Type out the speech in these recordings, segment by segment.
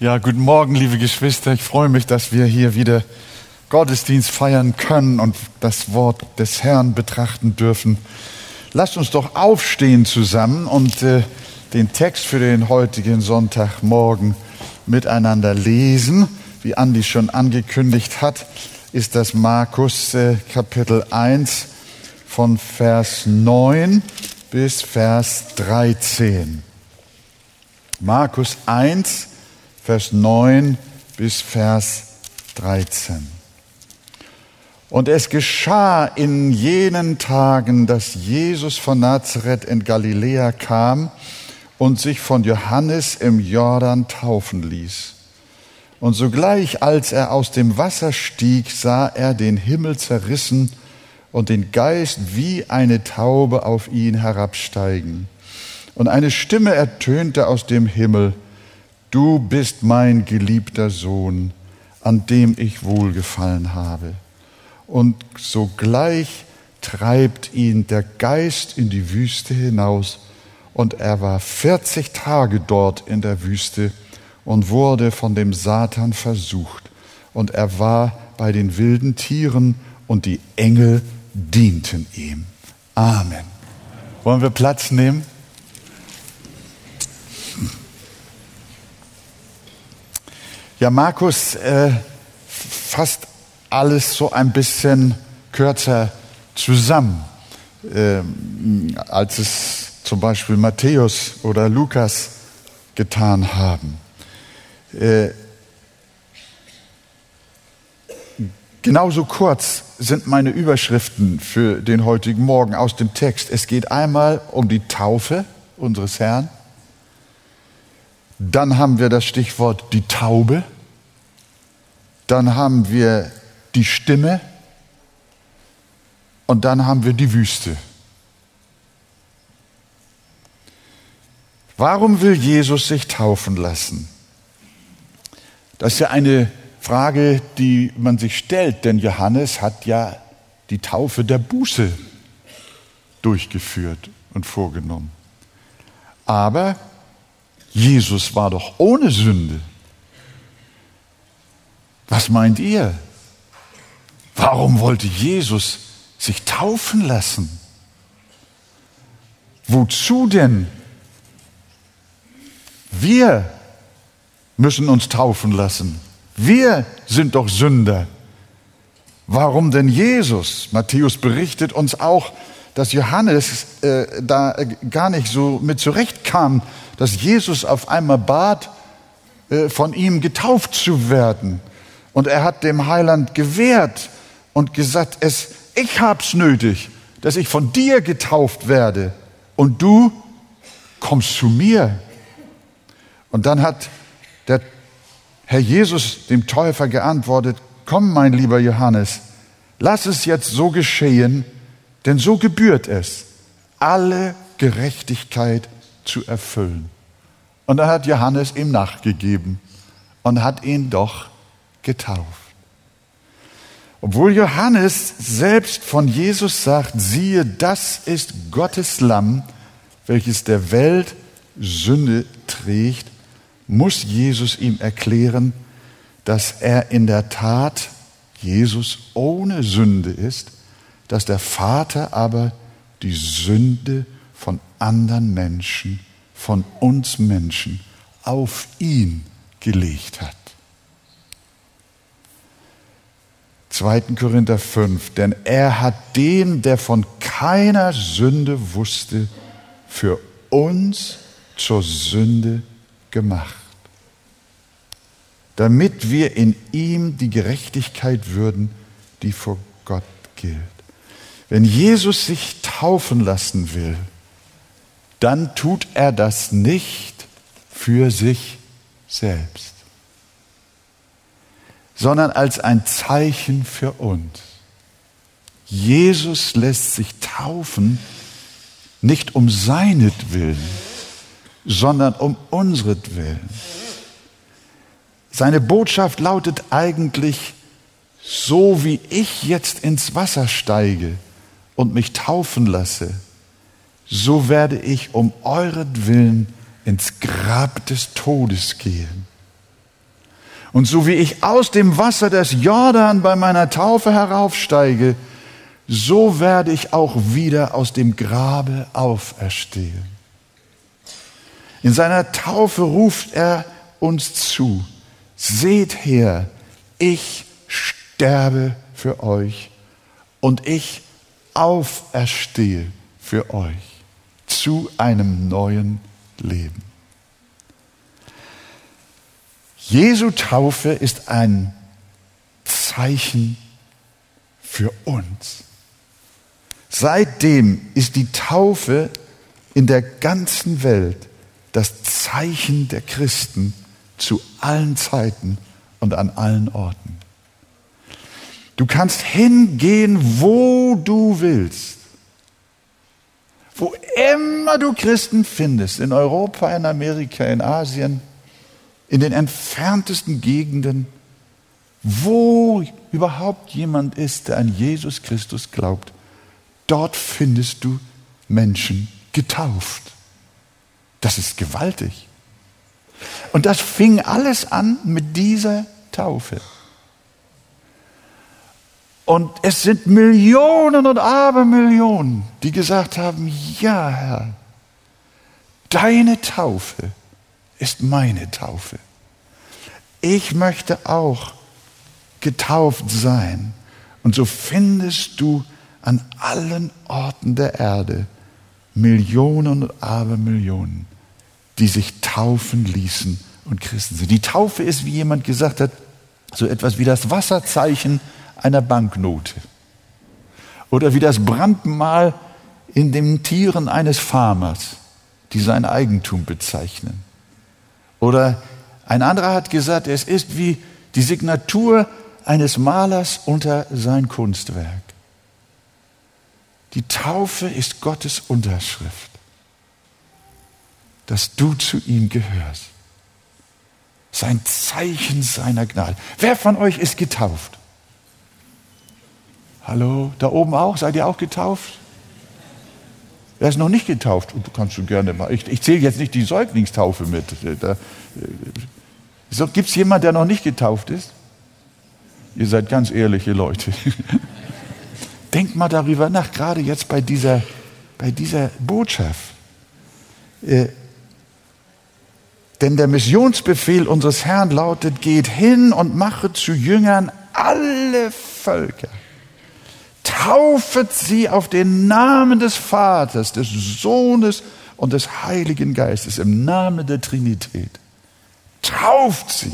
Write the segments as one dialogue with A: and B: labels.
A: Ja, guten Morgen, liebe Geschwister. Ich freue mich, dass wir hier wieder Gottesdienst feiern können und das Wort des Herrn betrachten dürfen. Lasst uns doch aufstehen zusammen und äh, den Text für den heutigen Sonntagmorgen miteinander lesen. Wie Andi schon angekündigt hat, ist das Markus äh, Kapitel 1 von Vers 9 bis Vers 13. Markus 1, Vers 9 bis Vers 13. Und es geschah in jenen Tagen, dass Jesus von Nazareth in Galiläa kam und sich von Johannes im Jordan taufen ließ. Und sogleich, als er aus dem Wasser stieg, sah er den Himmel zerrissen und den Geist wie eine Taube auf ihn herabsteigen. Und eine Stimme ertönte aus dem Himmel, Du bist mein geliebter Sohn, an dem ich wohlgefallen habe und sogleich treibt ihn der Geist in die Wüste hinaus, und er war 40 Tage dort in der Wüste und wurde von dem Satan versucht, und er war bei den wilden Tieren, und die Engel dienten ihm. Amen. Wollen wir Platz nehmen? Ja, Markus äh, fasst alles so ein bisschen kürzer zusammen, ähm, als es zum Beispiel Matthäus oder Lukas getan haben. Äh, genauso kurz sind meine Überschriften für den heutigen Morgen aus dem Text. Es geht einmal um die Taufe unseres Herrn. Dann haben wir das Stichwort die Taube. Dann haben wir die Stimme und dann haben wir die Wüste. Warum will Jesus sich taufen lassen? Das ist ja eine Frage, die man sich stellt, denn Johannes hat ja die Taufe der Buße durchgeführt und vorgenommen. Aber Jesus war doch ohne Sünde. Was meint ihr? Warum wollte Jesus sich taufen lassen? Wozu denn? Wir müssen uns taufen lassen. Wir sind doch Sünder. Warum denn Jesus? Matthäus berichtet uns auch, dass Johannes äh, da gar nicht so mit zurechtkam, dass Jesus auf einmal bat, äh, von ihm getauft zu werden. Und er hat dem Heiland gewährt, und gesagt, es, ich hab's nötig, dass ich von dir getauft werde und du kommst zu mir. Und dann hat der Herr Jesus dem Täufer geantwortet, komm mein lieber Johannes, lass es jetzt so geschehen, denn so gebührt es, alle Gerechtigkeit zu erfüllen. Und dann hat Johannes ihm nachgegeben und hat ihn doch getauft. Obwohl Johannes selbst von Jesus sagt, siehe, das ist Gottes Lamm, welches der Welt Sünde trägt, muss Jesus ihm erklären, dass er in der Tat Jesus ohne Sünde ist, dass der Vater aber die Sünde von anderen Menschen, von uns Menschen auf ihn gelegt hat. 2. Korinther 5, denn er hat den, der von keiner Sünde wusste, für uns zur Sünde gemacht, damit wir in ihm die Gerechtigkeit würden, die vor Gott gilt. Wenn Jesus sich taufen lassen will, dann tut er das nicht für sich selbst sondern als ein Zeichen für uns. Jesus lässt sich taufen, nicht um seinetwillen, sondern um unsretwillen. Seine Botschaft lautet eigentlich, so wie ich jetzt ins Wasser steige und mich taufen lasse, so werde ich um euretwillen ins Grab des Todes gehen Und so wie ich aus dem Wasser des Jordan bei meiner Taufe heraufsteige, so werde ich auch wieder aus dem Grabe auferstehen. In seiner Taufe ruft er uns zu, seht her, ich sterbe für euch und ich auferstehe für euch zu einem neuen Leben. Jesu Taufe ist ein Zeichen für uns. Seitdem ist die Taufe in der ganzen Welt das Zeichen der Christen zu allen Zeiten und an allen Orten. Du kannst hingehen, wo du willst. Wo immer du Christen findest, in Europa, in Amerika, in Asien, in den entferntesten Gegenden, wo überhaupt jemand ist, der an Jesus Christus glaubt, dort findest du Menschen getauft. Das ist gewaltig. Und das fing alles an mit dieser Taufe. Und es sind Millionen und Abermillionen, die gesagt haben, ja Herr, deine Taufe ist meine Taufe. Ich möchte auch getauft sein. Und so findest du an allen Orten der Erde Millionen und Abermillionen, die sich taufen ließen und Christen sind. Die Taufe ist, wie jemand gesagt hat, so etwas wie das Wasserzeichen einer Banknote oder wie das Brandmal in den Tieren eines Farmers, die sein Eigentum bezeichnen. Oder ein anderer hat gesagt, es ist wie die Signatur eines Malers unter sein Kunstwerk. Die Taufe ist Gottes Unterschrift, dass du zu ihm gehörst. Sein Zeichen seiner Gnade. Wer von euch ist getauft? Hallo, da oben auch? Seid ihr auch getauft? Wer ist noch nicht getauft? Du kannst du gerne mal. Ich, ich zähle jetzt nicht die Säuglingstaufe mit. Da, so, Gibt es jemanden, der noch nicht getauft ist? Ihr seid ganz ehrliche Leute. Denkt mal darüber nach, gerade jetzt bei dieser, bei dieser Botschaft. Äh, denn der Missionsbefehl unseres Herrn lautet, geht hin und mache zu Jüngern alle Völker taufet sie auf den Namen des Vaters, des Sohnes und des Heiligen Geistes, im Namen der Trinität. Tauft sie.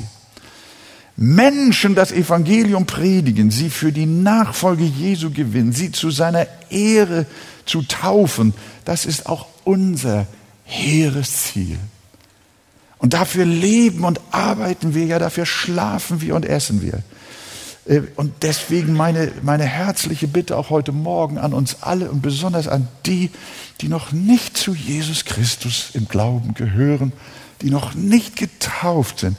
A: Menschen das Evangelium predigen, sie für die Nachfolge Jesu gewinnen, sie zu seiner Ehre zu taufen, das ist auch unser hehres Ziel. Und dafür leben und arbeiten wir ja, dafür schlafen wir und essen wir. Äh, und deswegen meine, meine herzliche Bitte auch heute Morgen an uns alle und besonders an die, die noch nicht zu Jesus Christus im Glauben gehören, die noch nicht getauft sind.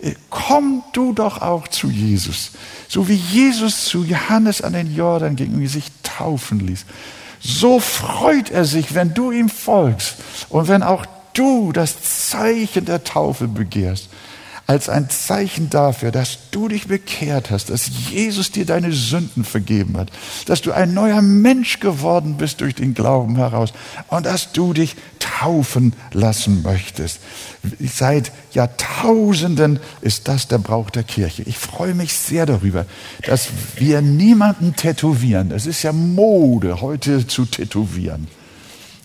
A: Äh, komm du doch auch zu Jesus. So wie Jesus zu Johannes an den Jordan ging und sich taufen ließ. So freut er sich, wenn du ihm folgst und wenn auch du das Zeichen der Taufe begehrst als ein Zeichen dafür, dass du dich bekehrt hast, dass Jesus dir deine Sünden vergeben hat, dass du ein neuer Mensch geworden bist durch den Glauben heraus und dass du dich taufen lassen möchtest. Seit Jahrtausenden ist das der Brauch der Kirche. Ich freue mich sehr darüber, dass wir niemanden tätowieren. Es ist ja Mode, heute zu tätowieren.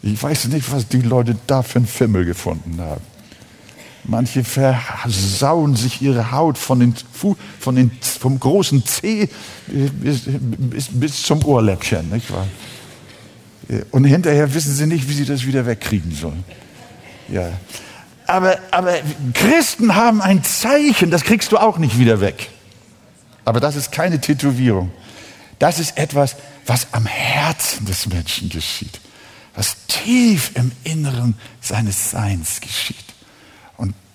A: Ich weiß nicht, was die Leute da für einen Fimmel gefunden haben. Manche versauen sich ihre Haut von den, von den, vom großen Zeh bis, bis, bis zum Ohrläppchen. Nicht wahr? Und hinterher wissen sie nicht, wie sie das wieder wegkriegen sollen. Ja. Aber, aber Christen haben ein Zeichen, das kriegst du auch nicht wieder weg. Aber das ist keine Tätowierung. Das ist etwas, was am Herzen des Menschen geschieht, was tief im Inneren seines Seins geschieht.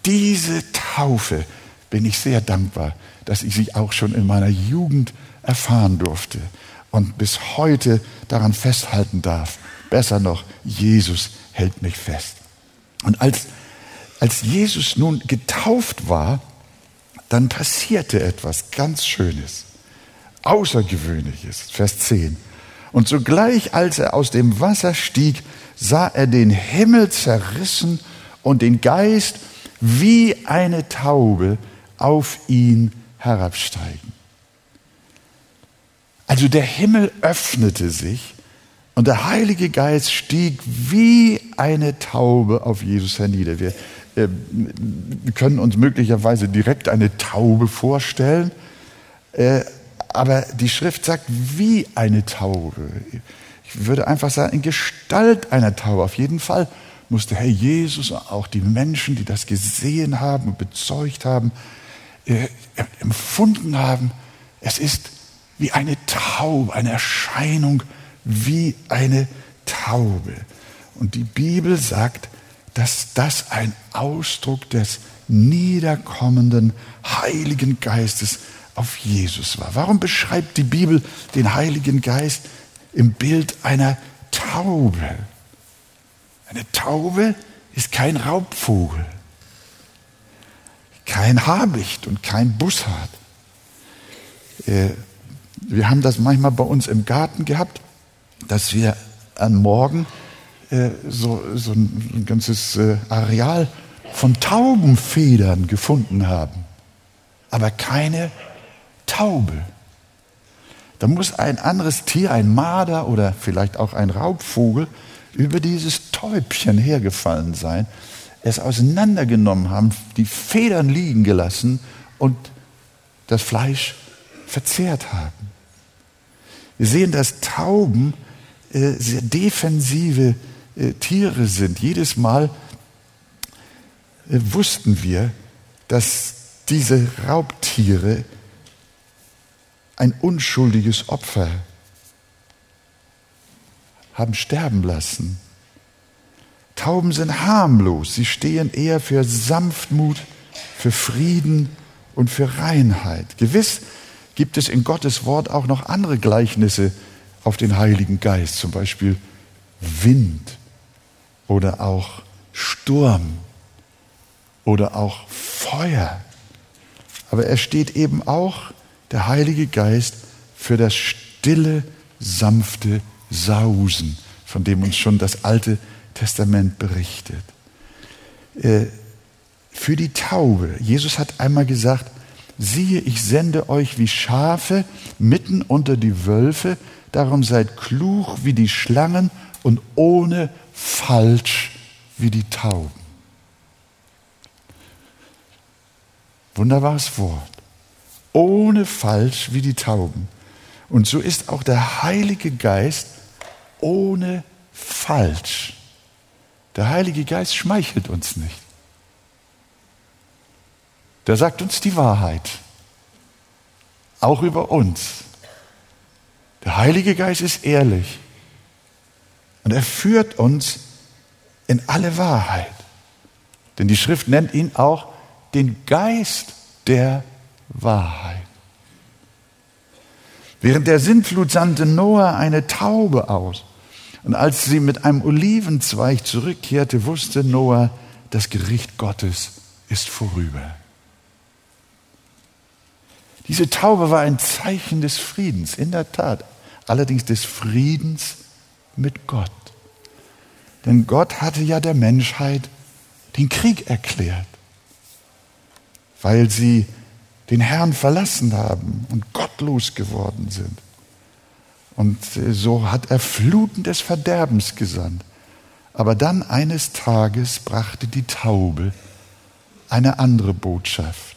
A: Diese Taufe bin ich sehr dankbar, dass ich sie auch schon in meiner Jugend erfahren durfte und bis heute daran festhalten darf. Besser noch, Jesus hält mich fest. Und als, als Jesus nun getauft war, dann passierte etwas ganz Schönes, Außergewöhnliches. Vers 10. Und sogleich, als er aus dem Wasser stieg, sah er den Himmel zerrissen und den Geist wie eine Taube auf ihn herabsteigen. Also der Himmel öffnete sich und der Heilige Geist stieg wie eine Taube auf Jesus hernieder. Wir, äh, können uns möglicherweise direkt eine Taube vorstellen, äh, aber die Schrift sagt wie eine Taube. Ich würde einfach sagen, in Gestalt einer Taube. Auf jeden Fall musste Herr Jesus, auch die Menschen, die das gesehen haben und bezeugt haben, äh, empfunden haben, es ist wie eine Taube, eine Erscheinung wie eine Taube. Und die Bibel sagt, dass das ein Ausdruck des niederkommenden Heiligen Geistes auf Jesus war. Warum beschreibt die Bibel den Heiligen Geist im Bild einer Taube? Eine Taube ist kein Raubvogel, kein Habicht und kein Bussard. Äh, wir haben das manchmal bei uns im Garten gehabt, dass wir am Morgen äh, so, so ein ganzes äh, Areal von Taubenfedern gefunden haben, aber keine Taube. Da muss ein anderes Tier, ein Marder oder vielleicht auch ein Raubvogel, über dieses Täubchen hergefallen sein, es auseinandergenommen haben, die Federn liegen gelassen und das Fleisch verzehrt haben. Wir sehen, dass Tauben äh, sehr defensive äh, Tiere sind. Jedes Mal äh, wussten wir, dass diese Raubtiere ein unschuldiges Opfer haben sterben lassen. Tauben sind harmlos, sie stehen eher für Sanftmut, für Frieden und für Reinheit. Gewiss gibt es in Gottes Wort auch noch andere Gleichnisse auf den Heiligen Geist, zum Beispiel Wind oder auch Sturm oder auch Feuer. Aber er steht eben auch, der Heilige Geist, für das stille, sanfte Sausen, von dem uns schon das Alte Testament berichtet. Äh, für die Taube. Jesus hat einmal gesagt, siehe, ich sende euch wie Schafe mitten unter die Wölfe, darum seid klug wie die Schlangen und ohne falsch wie die Tauben. Wunderbares Wort. Ohne falsch wie die Tauben. Und so ist auch der Heilige Geist ohne falsch. Der Heilige Geist schmeichelt uns nicht. Der sagt uns die Wahrheit, auch über uns. Der Heilige Geist ist ehrlich und er führt uns in alle Wahrheit. Denn die Schrift nennt ihn auch den Geist der Wahrheit. Während der Sintflut sandte Noah eine Taube aus. Und als sie mit einem Olivenzweig zurückkehrte, wusste Noah, das Gericht Gottes ist vorüber. Diese Taube war ein Zeichen des Friedens, in der Tat, allerdings des Friedens mit Gott. Denn Gott hatte ja der Menschheit den Krieg erklärt, weil sie den Herrn verlassen haben und gottlos geworden sind. Und so hat er Fluten des Verderbens gesandt. Aber dann eines Tages brachte die Taube eine andere Botschaft,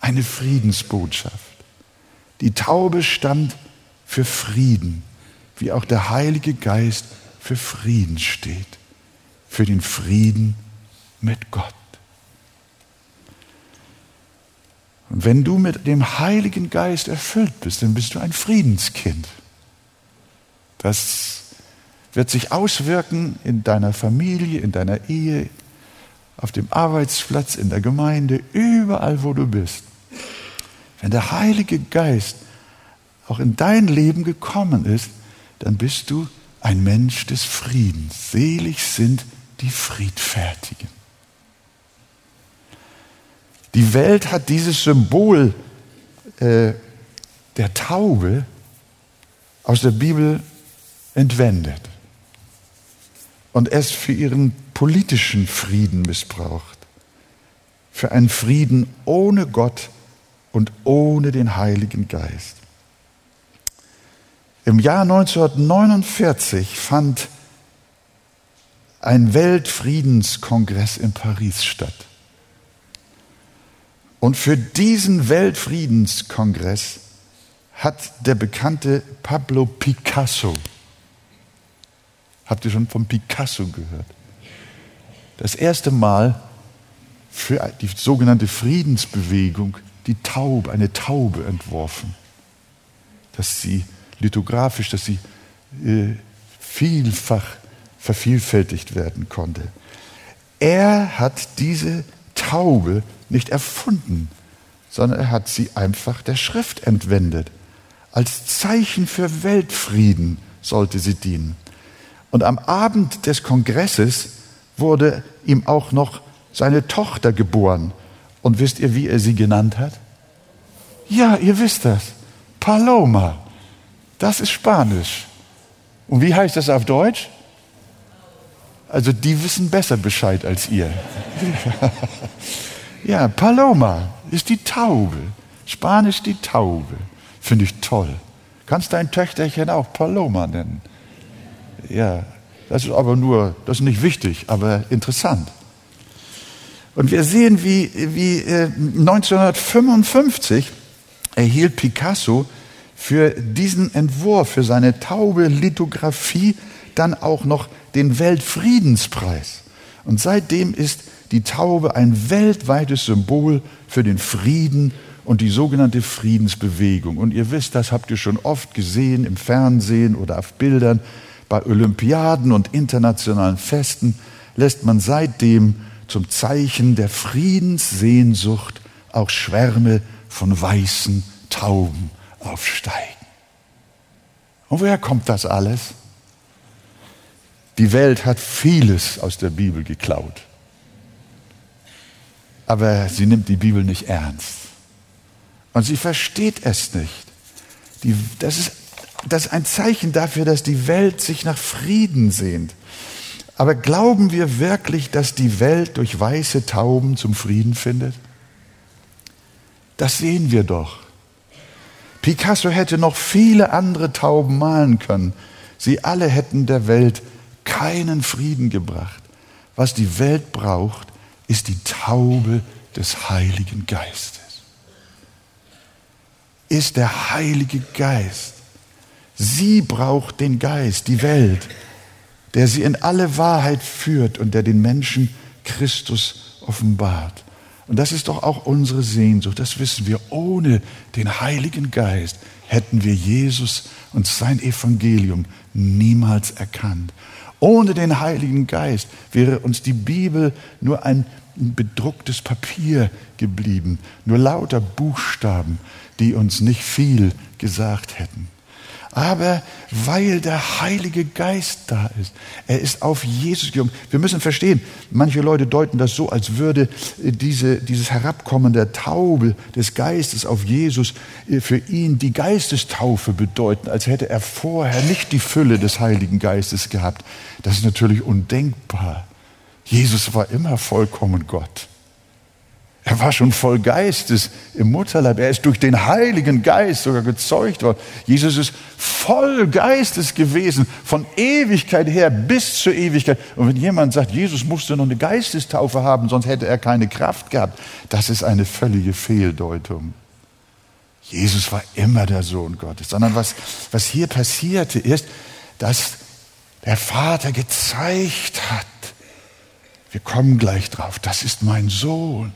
A: eine Friedensbotschaft. Die Taube stand für Frieden, wie auch der Heilige Geist für Frieden steht, für den Frieden mit Gott. Und wenn du mit dem Heiligen Geist erfüllt bist, dann bist du ein Friedenskind. Das wird sich auswirken in deiner Familie, in deiner Ehe, auf dem Arbeitsplatz, in der Gemeinde, überall, wo du bist. Wenn der Heilige Geist auch in dein Leben gekommen ist, dann bist du ein Mensch des Friedens. Selig sind die Friedfertigen. Die Welt hat dieses Symbol äh, der Taube aus der Bibel entwendet und es für ihren politischen Frieden missbraucht. Für einen Frieden ohne Gott und ohne den Heiligen Geist. Im Jahr 1949 fand ein Weltfriedenskongress in Paris statt. Und für diesen Weltfriedenskongress hat der bekannte Pablo Picasso, habt ihr schon von Picasso gehört, das erste Mal für die sogenannte Friedensbewegung die Taube, eine Taube entworfen, dass sie lithografisch, dass sie äh, vielfach vervielfältigt werden konnte. Er hat diese Taube nicht erfunden, sondern er hat sie einfach der Schrift entwendet. Als Zeichen für Weltfrieden sollte sie dienen. Und am Abend des Kongresses wurde ihm auch noch seine Tochter geboren. Und wisst ihr, wie er sie genannt hat? Ja, ihr wisst das. Paloma. Das ist Spanisch. Und wie heißt das auf Deutsch? Also die wissen besser Bescheid als ihr. ja, Paloma ist die Taube. Spanisch die Taube. Finde ich toll. Kannst dein Töchterchen auch Paloma nennen? Ja, das ist aber nur, das ist nicht wichtig, aber interessant. Und wir sehen, wie, wie 1955 äh, erhielt Picasso für diesen Entwurf, für seine taube Lithografie, dann auch noch den Weltfriedenspreis. Und seitdem ist die Taube ein weltweites Symbol für den Frieden und die sogenannte Friedensbewegung. Und ihr wisst, das habt ihr schon oft gesehen im Fernsehen oder auf Bildern. Bei Olympiaden und internationalen Festen lässt man seitdem zum Zeichen der Friedenssehnsucht auch Schwärme von weißen Tauben aufsteigen. Und woher kommt das alles? Die Welt hat vieles aus der Bibel geklaut. Aber sie nimmt die Bibel nicht ernst. Und sie versteht es nicht. Die, das, ist, das ist ein Zeichen dafür, dass die Welt sich nach Frieden sehnt. Aber glauben wir wirklich, dass die Welt durch weiße Tauben zum Frieden findet? Das sehen wir doch. Picasso hätte noch viele andere Tauben malen können. Sie alle hätten der Welt keinen Frieden gebracht. Was die Welt braucht, ist die Taube des Heiligen Geistes. Ist der Heilige Geist. Sie braucht den Geist, die Welt der sie in alle Wahrheit führt und der den Menschen Christus offenbart. Und das ist doch auch unsere Sehnsucht, das wissen wir. Ohne den Heiligen Geist hätten wir Jesus und sein Evangelium niemals erkannt. Ohne den Heiligen Geist wäre uns die Bibel nur ein bedrucktes Papier geblieben, nur lauter Buchstaben, die uns nicht viel gesagt hätten aber weil der Heilige Geist da ist. Er ist auf Jesus gekommen. Wir müssen verstehen, manche Leute deuten das so, als würde diese, dieses Herabkommen der Taube des Geistes auf Jesus äh, für ihn die Geistestaufe bedeuten, als hätte er vorher nicht die Fülle des Heiligen Geistes gehabt. Das ist natürlich undenkbar. Jesus war immer vollkommen Gott. Er war schon voll Geistes im Mutterleib. Er ist durch den Heiligen Geist sogar gezeugt worden. Jesus ist voll Geistes gewesen, von Ewigkeit her bis zur Ewigkeit. Und wenn jemand sagt, Jesus musste noch eine Geistestaufe haben, sonst hätte er keine Kraft gehabt, das ist eine völlige Fehldeutung. Jesus war immer der Sohn Gottes, sondern was, was hier passierte ist, dass der Vater gezeigt hat, wir kommen gleich drauf, das ist mein Sohn.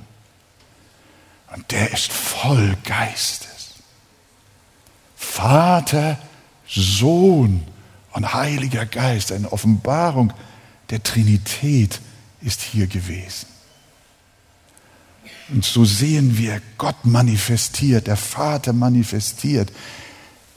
A: Und der ist voll Geistes. Vater, Sohn und Heiliger Geist, eine Offenbarung der Trinität ist hier gewesen. Und so sehen wir Gott manifestiert, der Vater manifestiert.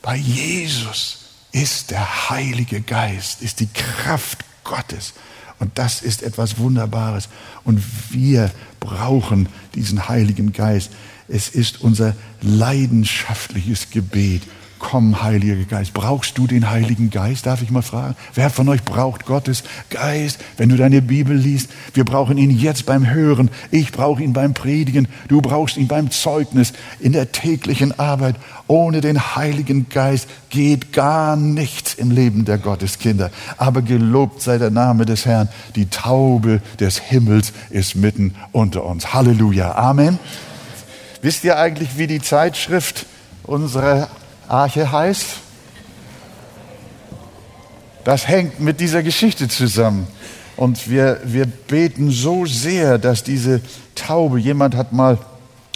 A: Bei Jesus ist der Heilige Geist, ist die Kraft Gottes. Und das ist etwas Wunderbares. Und wir brauchen diesen Heiligen Geist. Es ist unser leidenschaftliches Gebet Komm, Heiliger Geist. Brauchst du den Heiligen Geist? Darf ich mal fragen? Wer von euch braucht Gottes Geist? Wenn du deine Bibel liest, wir brauchen ihn jetzt beim Hören. Ich brauche ihn beim Predigen. Du brauchst ihn beim Zeugnis, in der täglichen Arbeit. Ohne den Heiligen Geist geht gar nichts im Leben der Gotteskinder. Aber gelobt sei der Name des Herrn. Die Taube des Himmels ist mitten unter uns. Halleluja. Amen. Wisst ihr eigentlich, wie die Zeitschrift unserer Arche heißt? Das hängt mit dieser Geschichte zusammen. Und wir, wir beten so sehr, dass diese Taube, jemand hat mal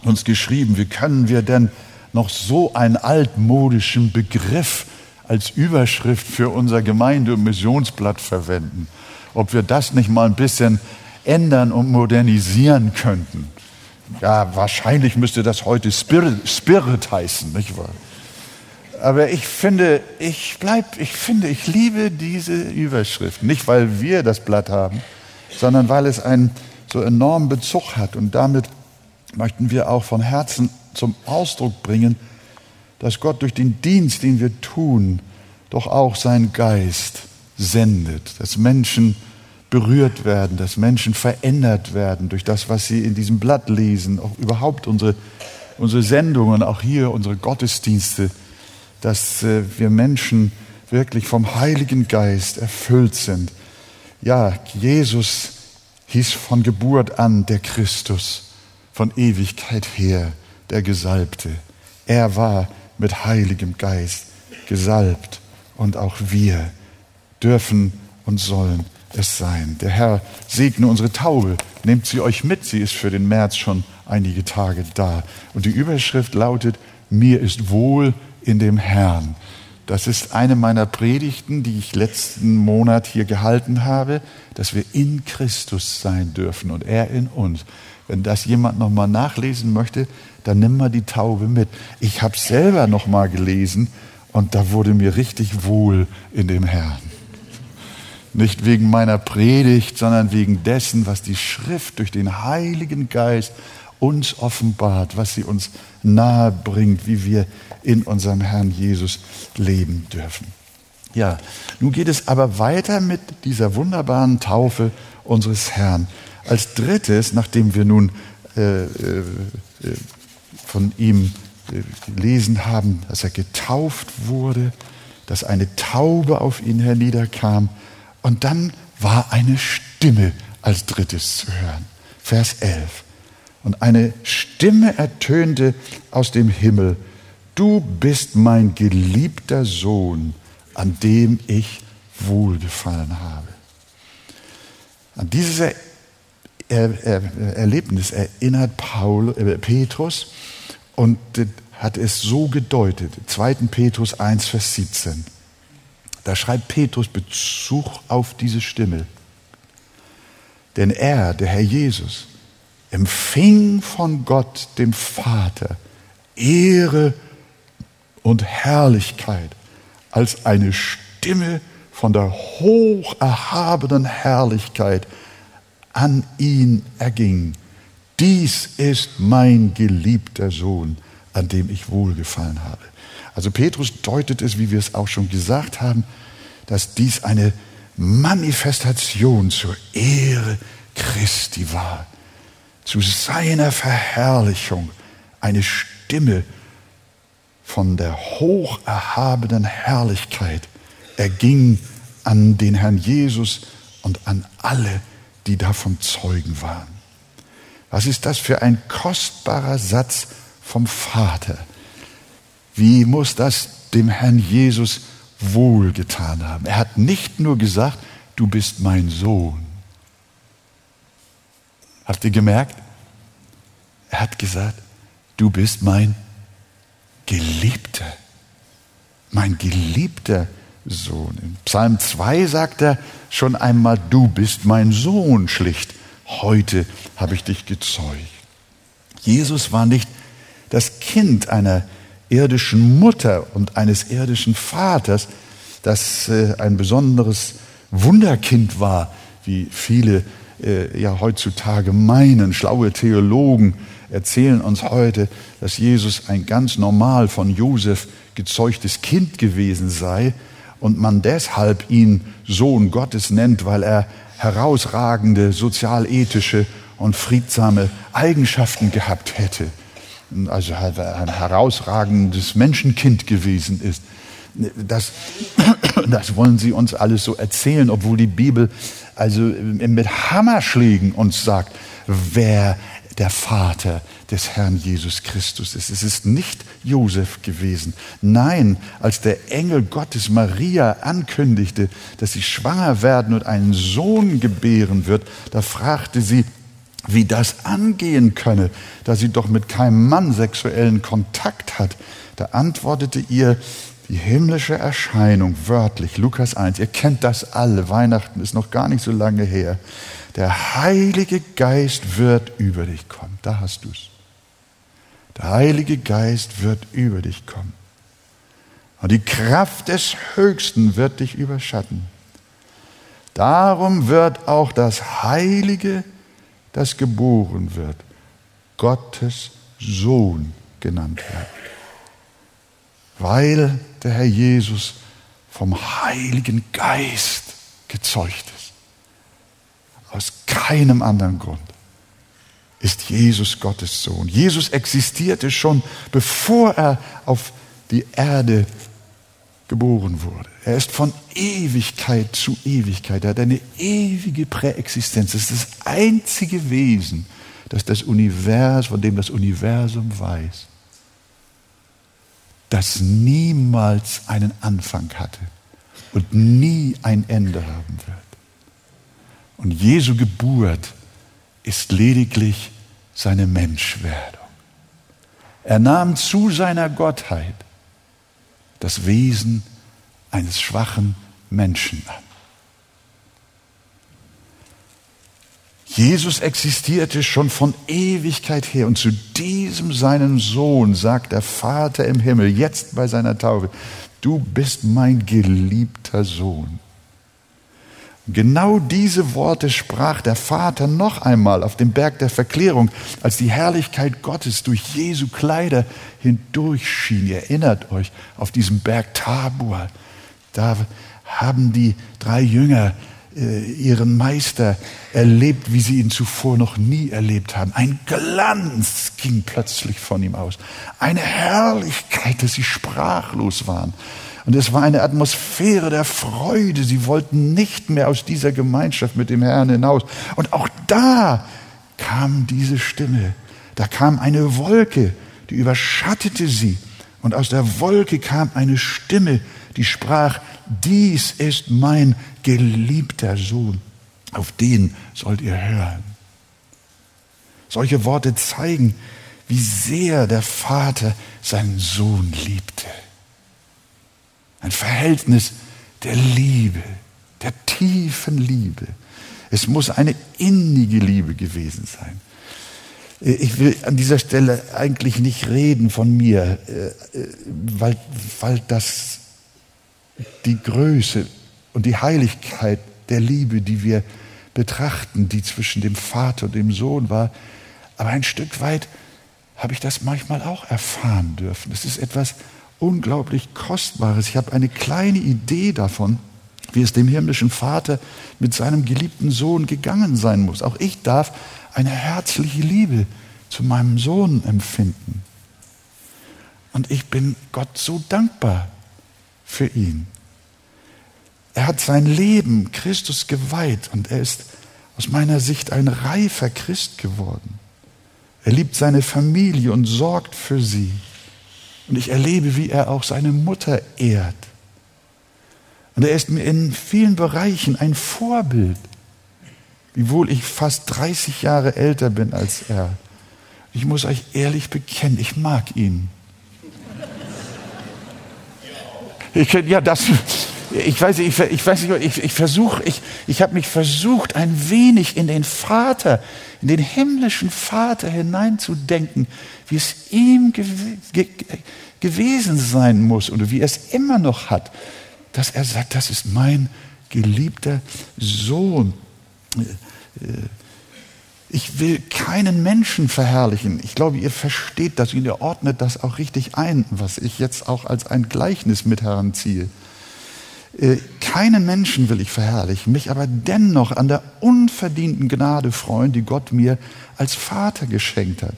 A: uns geschrieben, wie können wir denn noch so einen altmodischen Begriff als Überschrift für unser Gemeinde- und Missionsblatt verwenden? Ob wir das nicht mal ein bisschen ändern und modernisieren könnten? Ja, wahrscheinlich müsste das heute Spirit, Spirit heißen, nicht wahr? Aber ich finde, ich bleib, ich finde, ich liebe diese Überschrift. Nicht, weil wir das Blatt haben, sondern weil es einen so enormen Bezug hat. Und damit möchten wir auch von Herzen zum Ausdruck bringen, dass Gott durch den Dienst, den wir tun, doch auch seinen Geist sendet, dass Menschen berührt werden, dass Menschen verändert werden durch das, was sie in diesem Blatt lesen, auch überhaupt unsere, unsere Sendungen, auch hier unsere Gottesdienste dass äh, wir Menschen wirklich vom Heiligen Geist erfüllt sind. Ja, Jesus hieß von Geburt an der Christus, von Ewigkeit her der Gesalbte. Er war mit Heiligem Geist gesalbt und auch wir dürfen und sollen es sein. Der Herr segne unsere Taube, nehmt sie euch mit, sie ist für den März schon einige Tage da. Und die Überschrift lautet, mir ist wohl in dem Herrn. Das ist eine meiner Predigten, die ich letzten Monat hier gehalten habe, dass wir in Christus sein dürfen und er in uns. Wenn das jemand nochmal nachlesen möchte, dann nimm mal die Taube mit. Ich habe selber nochmal gelesen und da wurde mir richtig wohl in dem Herrn. Nicht wegen meiner Predigt, sondern wegen dessen, was die Schrift durch den Heiligen Geist uns offenbart, was sie uns nahe bringt, wie wir in unserem Herrn Jesus leben dürfen. Ja, nun geht es aber weiter mit dieser wunderbaren Taufe unseres Herrn. Als drittes, nachdem wir nun äh, äh, von ihm äh, gelesen haben, dass er getauft wurde, dass eine Taube auf ihn herniederkam und dann war eine Stimme als drittes zu hören. Vers 11. Und eine Stimme ertönte aus dem Himmel, du bist mein geliebter Sohn, an dem ich wohlgefallen habe. An dieses er er er Erlebnis erinnert Paul, äh, Petrus und hat es so gedeutet. 2. Petrus 1, Vers 17. Da schreibt Petrus Bezug auf diese Stimme. Denn er, der Herr Jesus, empfing von Gott, dem Vater, Ehre und Herrlichkeit als eine Stimme von der hoch erhabenen Herrlichkeit an ihn erging. Dies ist mein geliebter Sohn, an dem ich wohlgefallen habe. Also Petrus deutet es, wie wir es auch schon gesagt haben, dass dies eine Manifestation zur Ehre Christi war zu seiner Verherrlichung eine Stimme von der hoch erhabenen Herrlichkeit erging an den Herrn Jesus und an alle, die davon Zeugen waren. Was ist das für ein kostbarer Satz vom Vater? Wie muss das dem Herrn Jesus wohlgetan haben? Er hat nicht nur gesagt, du bist mein Sohn. Habt ihr gemerkt? Er hat gesagt, du bist mein Geliebter, mein geliebter Sohn. In Psalm 2 sagt er schon einmal, du bist mein Sohn schlicht. Heute habe ich dich gezeugt. Jesus war nicht das Kind einer irdischen Mutter und eines irdischen Vaters, das äh, ein besonderes Wunderkind war, wie viele äh, ja heutzutage meinen. Schlaue Theologen erzählen uns heute, dass Jesus ein ganz normal von Josef gezeugtes Kind gewesen sei und man deshalb ihn Sohn Gottes nennt, weil er herausragende sozialethische und friedsame Eigenschaften gehabt hätte. Also ein herausragendes Menschenkind gewesen ist. Das, das wollen sie uns alles so erzählen, obwohl die Bibel also mit Hammerschlägen uns sagt, wer der Vater des Herrn Jesus Christus ist. Es ist nicht Josef gewesen. Nein, als der Engel Gottes Maria ankündigte, dass sie schwanger werden und einen Sohn gebären wird, da fragte sie, wie das angehen könne, da sie doch mit keinem Mann sexuellen Kontakt hat. Da antwortete ihr die himmlische Erscheinung wörtlich, Lukas 1, ihr kennt das alle, Weihnachten ist noch gar nicht so lange her. Der Heilige Geist wird über dich kommen. Da hast du es. Der Heilige Geist wird über dich kommen. Und die Kraft des Höchsten wird dich überschatten. Darum wird auch das Heilige, das geboren wird, Gottes Sohn genannt werden. Weil der Herr Jesus vom Heiligen Geist gezeugt. Aus keinem anderen Grund ist Jesus Gottes Sohn. Jesus existierte schon, bevor er auf die Erde geboren wurde. Er ist von Ewigkeit zu Ewigkeit. Er hat eine ewige Präexistenz. Das ist das einzige Wesen, das das Universum, von dem das Universum weiß, das niemals einen Anfang hatte und nie ein Ende haben wird. Und Jesu Geburt ist lediglich seine Menschwerdung. Er nahm zu seiner Gottheit das Wesen eines schwachen Menschen an. Jesus existierte schon von Ewigkeit her und zu diesem seinen Sohn sagt der Vater im Himmel jetzt bei seiner Taufe, du bist mein geliebter Sohn. Genau diese Worte sprach der Vater noch einmal auf dem Berg der Verklärung, als die Herrlichkeit Gottes durch Jesu Kleider hindurchschien. Ihr erinnert euch auf diesem Berg Tabor. Da haben die drei Jünger äh, ihren Meister erlebt, wie sie ihn zuvor noch nie erlebt haben. Ein Glanz ging plötzlich von ihm aus. Eine Herrlichkeit, dass sie sprachlos waren. Und es war eine Atmosphäre der Freude. Sie wollten nicht mehr aus dieser Gemeinschaft mit dem Herrn hinaus. Und auch da kam diese Stimme. Da kam eine Wolke, die überschattete sie. Und aus der Wolke kam eine Stimme, die sprach, dies ist mein geliebter Sohn, auf den sollt ihr hören. Solche Worte zeigen, wie sehr der Vater seinen Sohn liebte. Ein Verhältnis der Liebe, der tiefen Liebe. Es muss eine innige Liebe gewesen sein. Ich will an dieser Stelle eigentlich nicht reden von mir, äh, äh, weil, weil das die Größe und die Heiligkeit der Liebe, die wir betrachten, die zwischen dem Vater und dem Sohn war. Aber ein Stück weit habe ich das manchmal auch erfahren dürfen. Es ist etwas unglaublich Kostbares. Ich habe eine kleine Idee davon, wie es dem himmlischen Vater mit seinem geliebten Sohn gegangen sein muss. Auch ich darf eine herzliche Liebe zu meinem Sohn empfinden. Und ich bin Gott so dankbar für ihn. Er hat sein Leben Christus geweiht und er ist aus meiner Sicht ein reifer Christ geworden. Er liebt seine Familie und sorgt für sie. Und ich erlebe, wie er auch seine Mutter ehrt. Und er ist mir in vielen Bereichen ein Vorbild, wiewohl ich fast 30 Jahre älter bin als er. Ich muss euch ehrlich bekennen, ich mag ihn. Ich, ja, das, ich weiß, ich, ich weiß nicht, ich, ich versuche, ich, ich habe mich versucht, ein wenig in den Vater, in den himmlischen Vater hineinzudenken, wie es ihm gew ge gewesen sein muss oder wie er es immer noch hat, dass er sagt, das ist mein geliebter Sohn. ich will keinen Menschen verherrlichen. Ich glaube, ihr versteht das und ihr ordnet das auch richtig ein, was ich jetzt auch als ein Gleichnis mit heranziehe. Äh, keinen Menschen will ich verherrlichen, mich aber dennoch an der unverdienten Gnade freuen, die Gott mir als Vater geschenkt hat.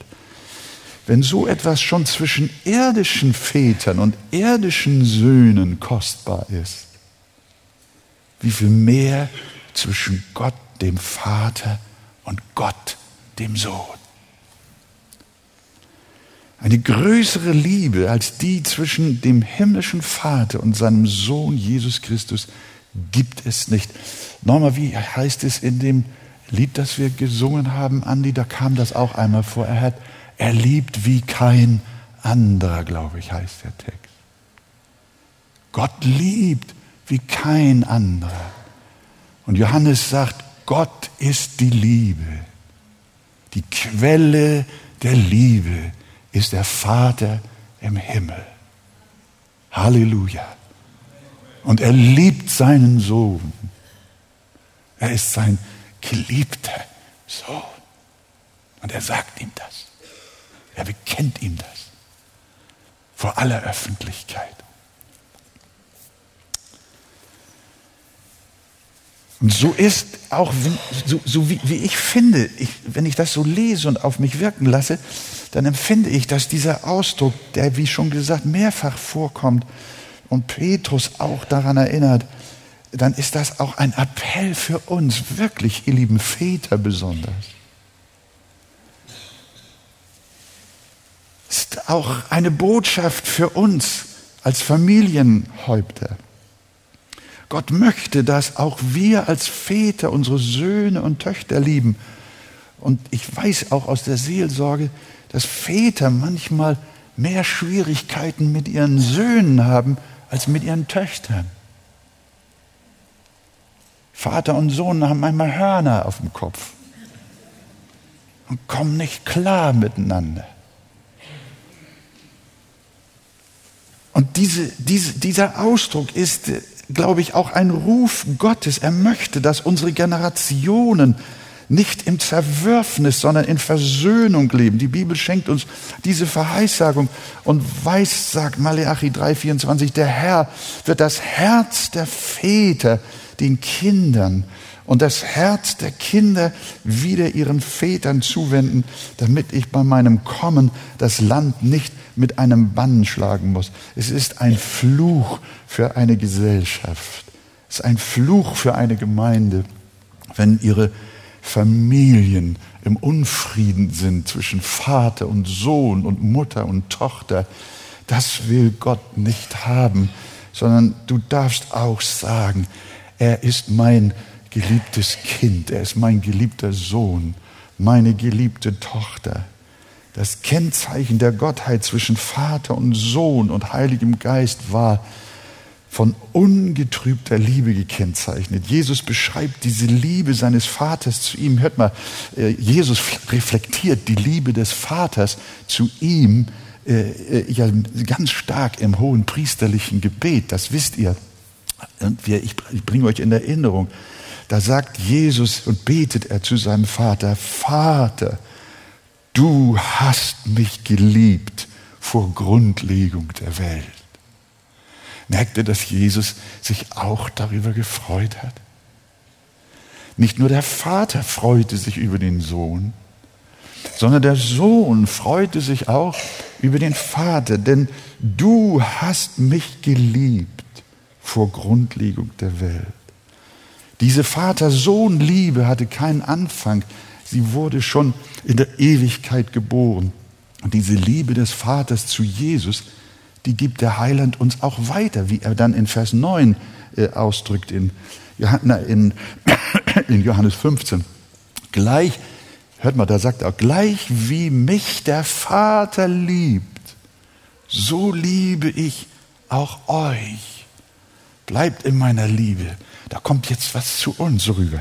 A: Wenn so etwas schon zwischen irdischen Vätern und irdischen Söhnen kostbar ist, wie viel mehr zwischen Gott, dem Vater, und Gott, dem Sohn. Eine größere Liebe als die zwischen dem himmlischen Vater und seinem Sohn Jesus Christus gibt es nicht. Nochmal, wie heißt es in dem Lied, das wir gesungen haben, Andi, da kam das auch einmal vor. Er hat, er liebt wie kein anderer, glaube ich, heißt der Text. Gott liebt wie kein anderer. Und Johannes sagt, Gott ist die Liebe. Die Quelle der Liebe ist der Vater im Himmel. Halleluja. Und er liebt seinen Sohn. Er ist sein geliebter Sohn. Und er sagt ihm das. Er bekennt ihm das. Vor aller Öffentlichkeit. Und so ist auch, so, so wie, wie, ich finde, ich, wenn ich das so lese und auf mich wirken lasse, dann empfinde ich, dass dieser Ausdruck, der wie schon gesagt mehrfach vorkommt und Petrus auch daran erinnert, dann ist das auch ein Appell für uns, wirklich, ihr lieben Väter besonders. Ist auch eine Botschaft für uns als Familienhäupter. Gott möchte, dass auch wir als Väter unsere Söhne und Töchter lieben. Und ich weiß auch aus der Seelsorge, dass Väter manchmal mehr Schwierigkeiten mit ihren Söhnen haben als mit ihren Töchtern. Vater und Sohn haben manchmal Hörner auf dem Kopf und kommen nicht klar miteinander. Und diese, diese, dieser Ausdruck ist glaube ich, auch ein Ruf Gottes. Er möchte, dass unsere Generationen nicht im Zerwürfnis, sondern in Versöhnung leben. Die Bibel schenkt uns diese Verheißsagung und weiß, sagt Maleachi 3,24, der Herr wird das Herz der Väter den Kindern und das Herz der Kinder wieder ihren Vätern zuwenden, damit ich bei meinem Kommen das Land nicht mit einem Bann schlagen muss. Es ist ein Fluch für eine Gesellschaft. Es ist ein Fluch für eine Gemeinde, wenn ihre Familien im Unfrieden sind zwischen Vater und Sohn und Mutter und Tochter. Das will Gott nicht haben, sondern du darfst auch sagen, er ist mein geliebtes Kind, er ist mein geliebter Sohn, meine geliebte Tochter. Das Kennzeichen der Gottheit zwischen Vater und Sohn und Heiligem Geist war von ungetrübter Liebe gekennzeichnet. Jesus beschreibt diese Liebe seines Vaters zu ihm. Hört mal, äh, Jesus reflektiert die Liebe des Vaters zu ihm äh, äh, ja ganz stark im hohen priesterlichen Gebet. Das wisst ihr. Und wir, ich, ich bringe euch in Erinnerung. Da sagt Jesus und betet er zu seinem Vater, Vater, du hast mich geliebt vor Grundlegung der Welt. Merkt ihr, dass Jesus sich auch darüber gefreut hat? Nicht nur der Vater freute sich über den Sohn, sondern der Sohn freute sich auch über den Vater, denn du hast mich geliebt vor Grundlegung der Welt. Diese Vater-Sohn-Liebe hatte keinen Anfang, sie wurde schon in der Ewigkeit geboren. Und diese Liebe des Vaters zu Jesus, die gibt der Heiland uns auch weiter, wie er dann in Vers 9 äh, ausdrückt in, in, in Johannes 15. Gleich, hört mal, da sagt er, gleich wie mich der Vater liebt, so liebe ich auch euch. Bleibt in meiner Liebe. Da kommt jetzt was zu uns rüber.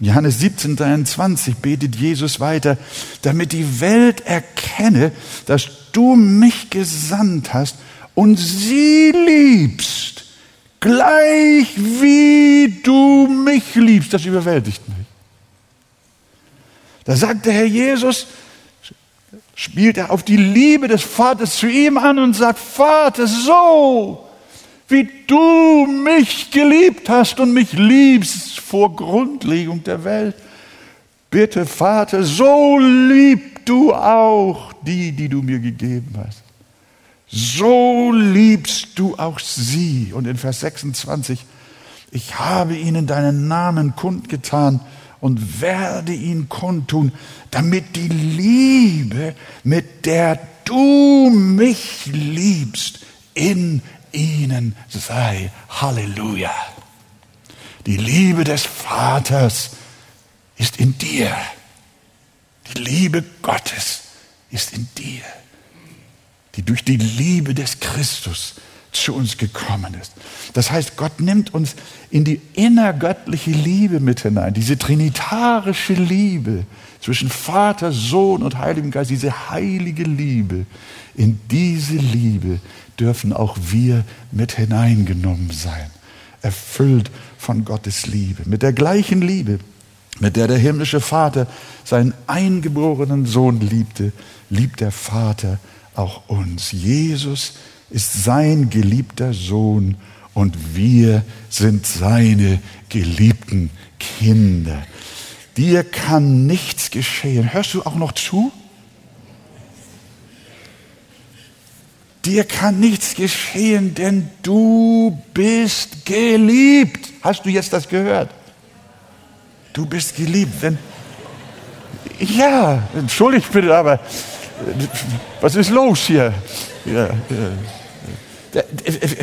A: Johannes 17, 23 betet Jesus weiter, damit die Welt erkenne, dass du mich gesandt hast und sie liebst, gleich wie du mich liebst. Das überwältigt mich. Da sagt der Herr Jesus, spielt er auf die Liebe des Vaters zu ihm an und sagt, Vater, so wie du mich geliebt hast und mich liebst vor Grundlegung der Welt. Bitte, Vater, so lieb du auch die, die du mir gegeben hast. So liebst du auch sie. Und in Vers 26, ich habe ihnen deinen Namen kundgetan und werde ihn kundtun, damit die Liebe, mit der du mich liebst, in ihnen sei. Halleluja. Die Liebe des Vaters ist in dir. Die Liebe Gottes ist in dir, die durch die Liebe des Christus zu uns gekommen ist. Das heißt, Gott nimmt uns in die innergöttliche Liebe mit hinein, diese trinitarische Liebe zwischen Vater, Sohn und Heiligem Geist, diese heilige Liebe. In diese Liebe dürfen auch wir mit hineingenommen sein, erfüllt von Gottes Liebe, mit der gleichen Liebe, mit der der himmlische Vater seinen eingeborenen Sohn liebte, liebt der Vater auch uns. Jesus ist sein geliebter Sohn und wir sind seine geliebten Kinder. Dir kann nichts geschehen. Hörst du auch noch zu? Dir kann nichts geschehen, denn du bist geliebt. Hast du jetzt das gehört? Du bist geliebt. Wenn ja, entschuldigt bitte, aber was ist los hier? Ja, ja.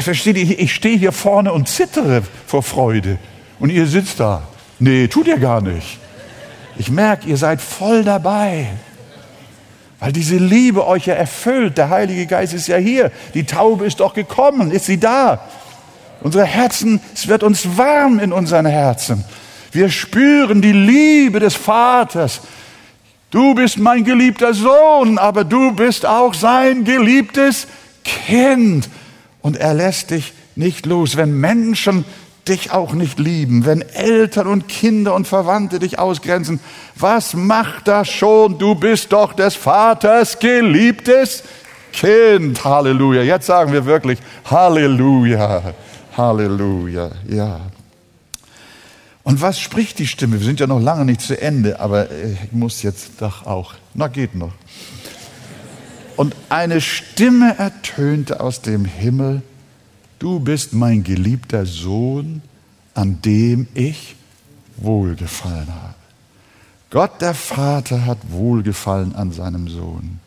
A: Versteht ihr, ich stehe hier vorne und zittere vor Freude. Und ihr sitzt da. Nee, tut ihr gar nicht. Ich merke, ihr seid voll dabei. Weil diese Liebe euch ja erfüllt. Der Heilige Geist ist ja hier. Die Taube ist doch gekommen. Ist sie da? Unsere Herzen, es wird uns warm in unseren Herzen. Wir spüren die Liebe des Vaters. Du bist mein geliebter Sohn, aber du bist auch sein geliebtes Kind. Und er lässt dich nicht los. Wenn Menschen dich auch nicht lieben, wenn Eltern und Kinder und Verwandte dich ausgrenzen, was macht das schon? Du bist doch des Vaters geliebtes Kind. Halleluja. Jetzt sagen wir wirklich Halleluja. Halleluja. Ja. Und was spricht die Stimme? Wir sind ja noch lange nicht zu Ende, aber äh, ich muss jetzt doch auch. Na, geht noch. Und eine Stimme ertönte aus dem Himmel, du bist mein geliebter Sohn, an dem ich wohlgefallen habe. Gott der Vater hat wohlgefallen an seinem Sohn.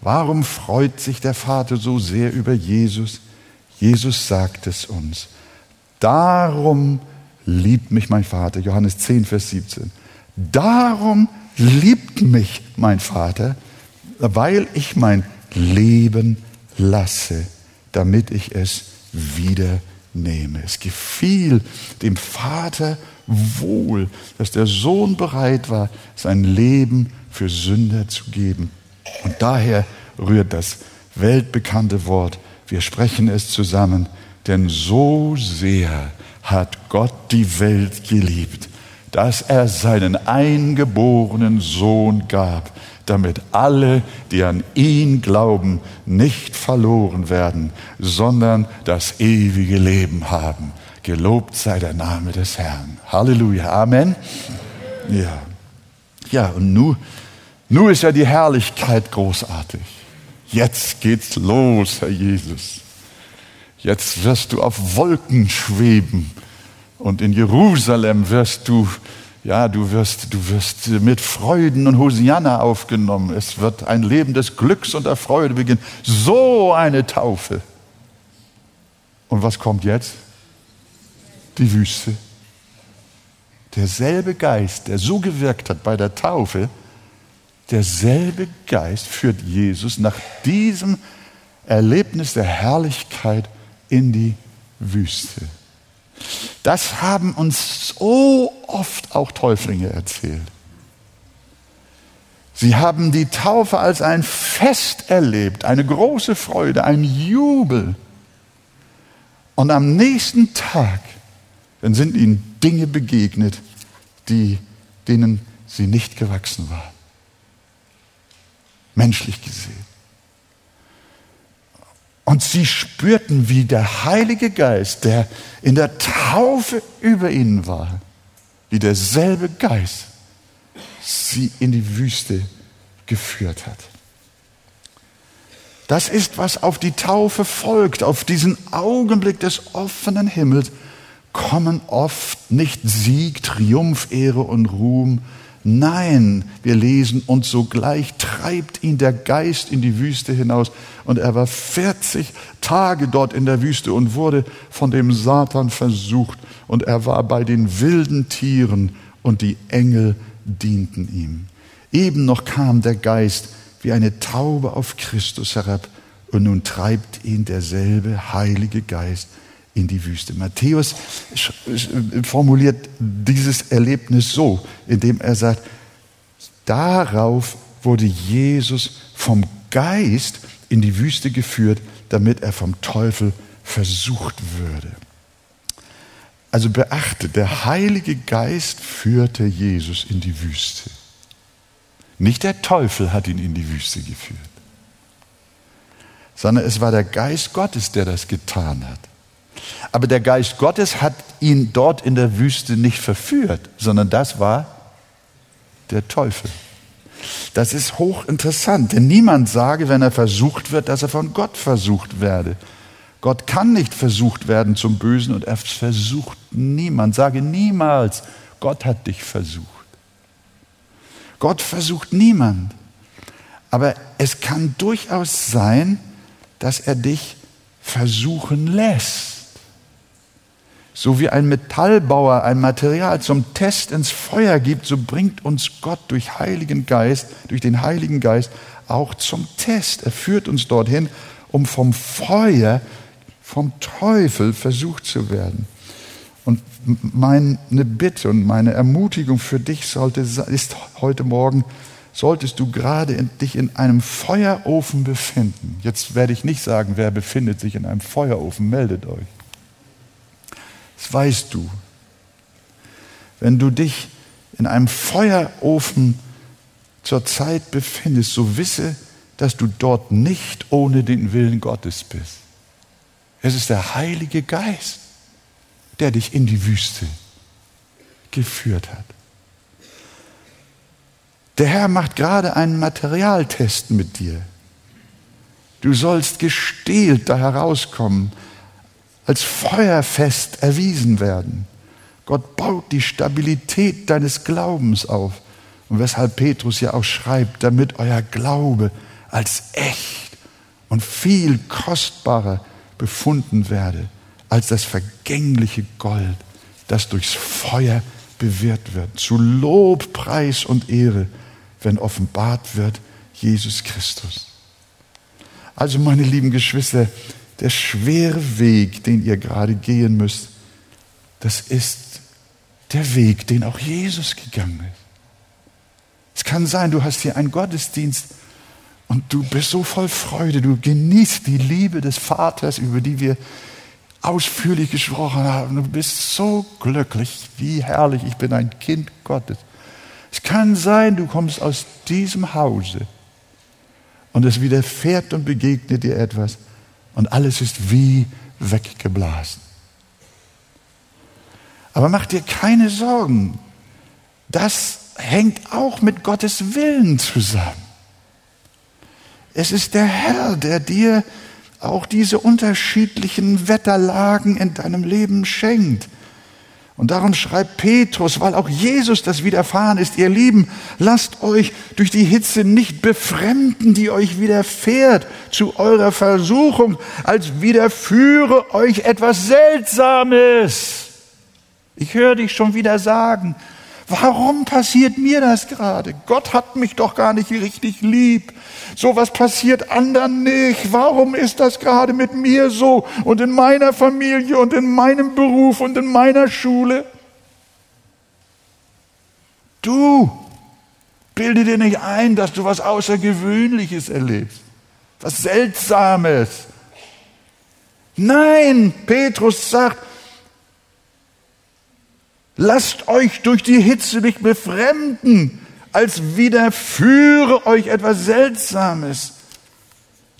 A: Warum freut sich der Vater so sehr über Jesus? Jesus sagt es uns. Darum liebt mich mein Vater. Johannes 10, Vers 17. Darum liebt mich mein Vater, weil ich mein Leben lasse, damit ich es wieder nehme. Es gefiel dem Vater wohl, dass der Sohn bereit war, sein Leben für Sünder zu geben. Und daher rührt das weltbekannte Wort, wir sprechen es zusammen, denn so sehr hat Gott die Welt geliebt, dass er seinen eingeborenen Sohn gab, damit alle, die an ihn glauben, nicht verloren werden, sondern das ewige Leben haben. Gelobt sei der Name des Herrn. Halleluja. Amen. Ja. Ja, und nun, nun ist ja die Herrlichkeit großartig. Jetzt geht's los, Herr Jesus. Jetzt wirst du auf Wolken schweben und in Jerusalem wirst du, ja, du wirst, du wirst mit Freuden und Hosianna aufgenommen. Es wird ein Leben des Glücks und der Freude beginnen. So eine Taufe. Und was kommt jetzt? Die Wüste. Derselbe Geist, der so gewirkt hat bei der Taufe, derselbe Geist führt Jesus nach diesem Erlebnis der Herrlichkeit in die Wüste. Das haben uns so oft auch Täuflinge erzählt. Sie haben die Taufe als ein Fest erlebt, eine große Freude, ein Jubel. Und am nächsten Tag, dann sind ihnen Dinge begegnet, die, denen sie nicht gewachsen waren. menschlich gesehen. Und sie spürten, wie der Heilige Geist, der in der Taufe über ihnen war, wie derselbe Geist sie in die Wüste geführt hat. Das ist, was auf die Taufe folgt, auf diesen Augenblick des offenen Himmels kommen oft nicht Sieg, Triumph, Ehre und Ruhm. Nein, wir lesen, und sogleich treibt ihn der Geist in die Wüste hinaus. Und er war 40 Tage dort in der Wüste und wurde von dem Satan versucht. Und er war bei den wilden Tieren und die Engel dienten ihm. Eben noch kam der Geist wie eine Taube auf Christus herab und nun treibt ihn derselbe Heilige Geist in die Wüste. Matthäus formuliert dieses Erlebnis so, indem er sagt, darauf wurde Jesus vom Geist in die Wüste geführt, damit er vom Teufel versucht würde. Also beachte, der Heilige Geist führte Jesus in die Wüste. Nicht der Teufel hat ihn in die Wüste geführt, sondern es war der Geist Gottes, der das getan hat. Aber der Geist Gottes hat ihn dort in der Wüste nicht verführt, sondern das war der Teufel. Das ist hochinteressant, denn niemand sage, wenn er versucht wird, dass er von Gott versucht werde. Gott kann nicht versucht werden zum Bösen und er versucht niemand. Sage niemals, Gott hat dich versucht. Gott versucht niemand. Aber es kann durchaus sein, dass er dich versuchen lässt. So wie ein Metallbauer ein Material zum Test ins Feuer gibt, so bringt uns Gott durch Heiligen Geist, durch den Heiligen Geist auch zum Test. Er führt uns dorthin, um vom Feuer, vom Teufel versucht zu werden. Und meine Bitte und meine Ermutigung für dich sollte, ist heute Morgen, solltest du gerade in, dich in einem Feuerofen befinden. Jetzt werde ich nicht sagen, wer befindet sich in einem Feuerofen, meldet euch. Das weißt du. Wenn du dich in einem Feuerofen zur Zeit befindest, so wisse, dass du dort nicht ohne den Willen Gottes bist. Es ist der Heilige Geist, der dich in die Wüste geführt hat. Der Herr macht gerade einen Materialtest mit dir. Du sollst gestählt da herauskommen als feuerfest erwiesen werden. Gott baut die Stabilität deines Glaubens auf. Und weshalb Petrus ja auch schreibt, damit euer Glaube als echt und viel kostbarer befunden werde als das vergängliche Gold, das durchs Feuer bewährt wird. Zu Lob, Preis und Ehre, wenn offenbart wird Jesus Christus. Also meine lieben Geschwister, der schwere Weg, den ihr gerade gehen müsst, das ist der Weg, den auch Jesus gegangen ist. Es kann sein, du hast hier einen Gottesdienst und du bist so voll Freude, du genießt die Liebe des Vaters, über die wir ausführlich gesprochen haben. Du bist so glücklich, wie herrlich, ich bin ein Kind Gottes. Es kann sein, du kommst aus diesem Hause und es widerfährt und begegnet dir etwas, und alles ist wie weggeblasen. Aber mach dir keine Sorgen. Das hängt auch mit Gottes Willen zusammen. Es ist der Herr, der dir auch diese unterschiedlichen Wetterlagen in deinem Leben schenkt. Und darum schreibt Petrus, weil auch Jesus das widerfahren ist, ihr Lieben, lasst euch durch die Hitze nicht befremden, die euch widerfährt zu eurer Versuchung, als widerführe euch etwas Seltsames. Ich höre dich schon wieder sagen, Warum passiert mir das gerade? Gott hat mich doch gar nicht richtig lieb. So was passiert anderen nicht. Warum ist das gerade mit mir so und in meiner Familie und in meinem Beruf und in meiner Schule? Du, bilde dir nicht ein, dass du was Außergewöhnliches erlebst, was Seltsames. Nein, Petrus sagt, Lasst euch durch die Hitze nicht befremden, als widerführe euch etwas Seltsames.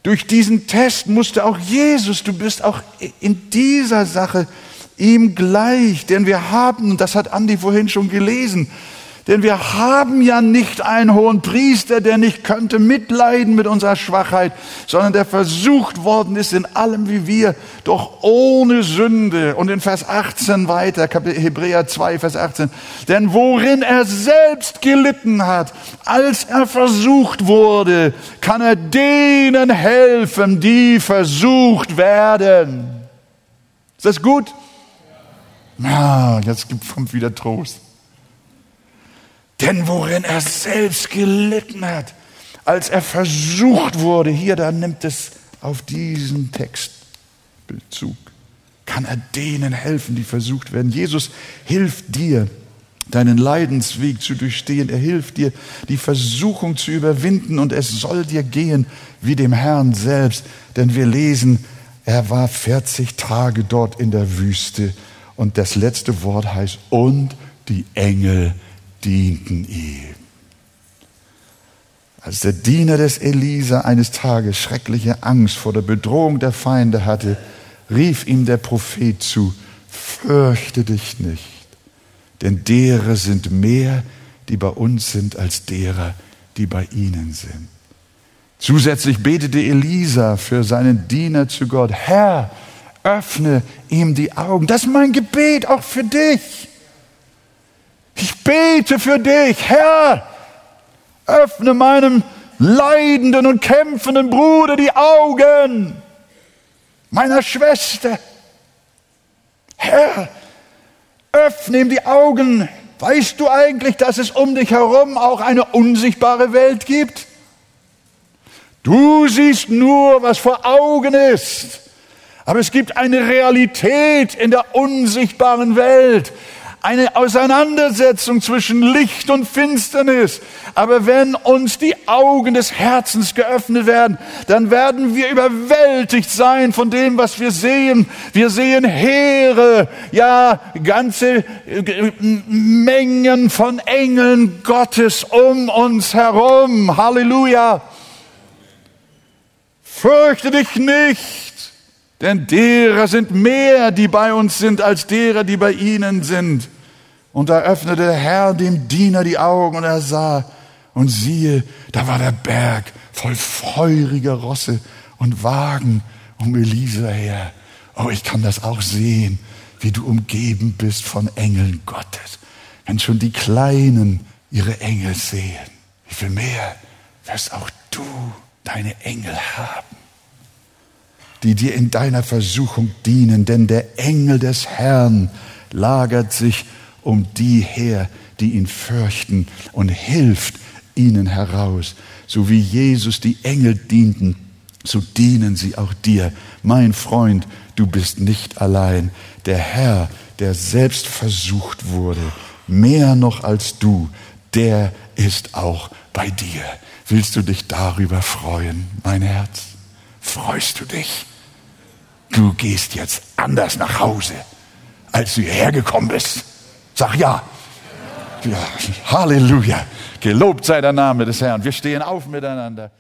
A: Durch diesen Test musste auch Jesus, du bist auch in dieser Sache ihm gleich, denn wir haben, und das hat Andi vorhin schon gelesen, denn wir haben ja nicht einen hohen Priester, der nicht könnte mitleiden mit unserer Schwachheit, sondern der versucht worden ist in allem wie wir, doch ohne Sünde. Und in Vers 18 weiter, Hebräer 2, Vers 18. Denn worin er selbst gelitten hat, als er versucht wurde, kann er denen helfen, die versucht werden. Ist das gut? Ja, jetzt kommt wieder Trost. Denn worin er selbst gelitten hat, als er versucht wurde, hier, da nimmt es auf diesen Text Bezug, kann er denen helfen, die versucht werden. Jesus hilft dir, deinen Leidensweg zu durchstehen. Er hilft dir, die Versuchung zu überwinden und es soll dir gehen wie dem Herrn selbst. Denn wir lesen, er war 40 Tage dort in der Wüste und das letzte Wort heißt, und die Engel dienten ihm. Als der Diener des Elisa eines Tages schreckliche Angst vor der Bedrohung der Feinde hatte, rief ihm der Prophet zu, fürchte dich nicht, denn derer sind mehr, die bei uns sind, als derer, die bei ihnen sind. Zusätzlich betete Elisa für seinen Diener zu Gott, Herr, öffne ihm die Augen. Das ist mein Gebet auch für dich. Ich bete für dich, Herr, öffne meinem leidenden und kämpfenden Bruder die Augen, meiner Schwester. Herr, öffne ihm die Augen. Weißt du eigentlich, dass es um dich herum auch eine unsichtbare Welt gibt? Du siehst nur, was vor Augen ist. Aber es gibt eine Realität in der unsichtbaren Welt eine Auseinandersetzung zwischen Licht und Finsternis. Aber wenn uns die Augen des Herzens geöffnet werden, dann werden wir überwältigt sein von dem, was wir sehen. Wir sehen Heere, ja, ganze äh, Mengen von Engeln Gottes um uns herum. Halleluja. Fürchte dich nicht. Denn derer sind mehr, die bei uns sind, als derer, die bei ihnen sind. Und da öffnete der Herr dem Diener die Augen und er sah, und siehe, da war der Berg voll feuriger Rosse und Wagen um Elisa her. Oh, ich kann das auch sehen, wie du umgeben bist von Engeln Gottes. Wenn schon die Kleinen ihre Engel sehen, wie viel mehr wirst auch du deine Engel haben die dir in deiner Versuchung dienen, denn der Engel des Herrn lagert sich um die her, die ihn fürchten und hilft ihnen heraus. So wie Jesus die Engel dienten, so dienen sie auch dir. Mein Freund, du bist nicht allein. Der Herr, der selbst versucht wurde, mehr noch als du, der ist auch bei dir. Willst du dich darüber freuen, mein Herz? Freust du dich? Du gehst jetzt anders nach Hause, als du hierher gekommen bist. Sag ja. ja. Halleluja. Gelobt sei der Name des Herrn. Wir stehen auf miteinander.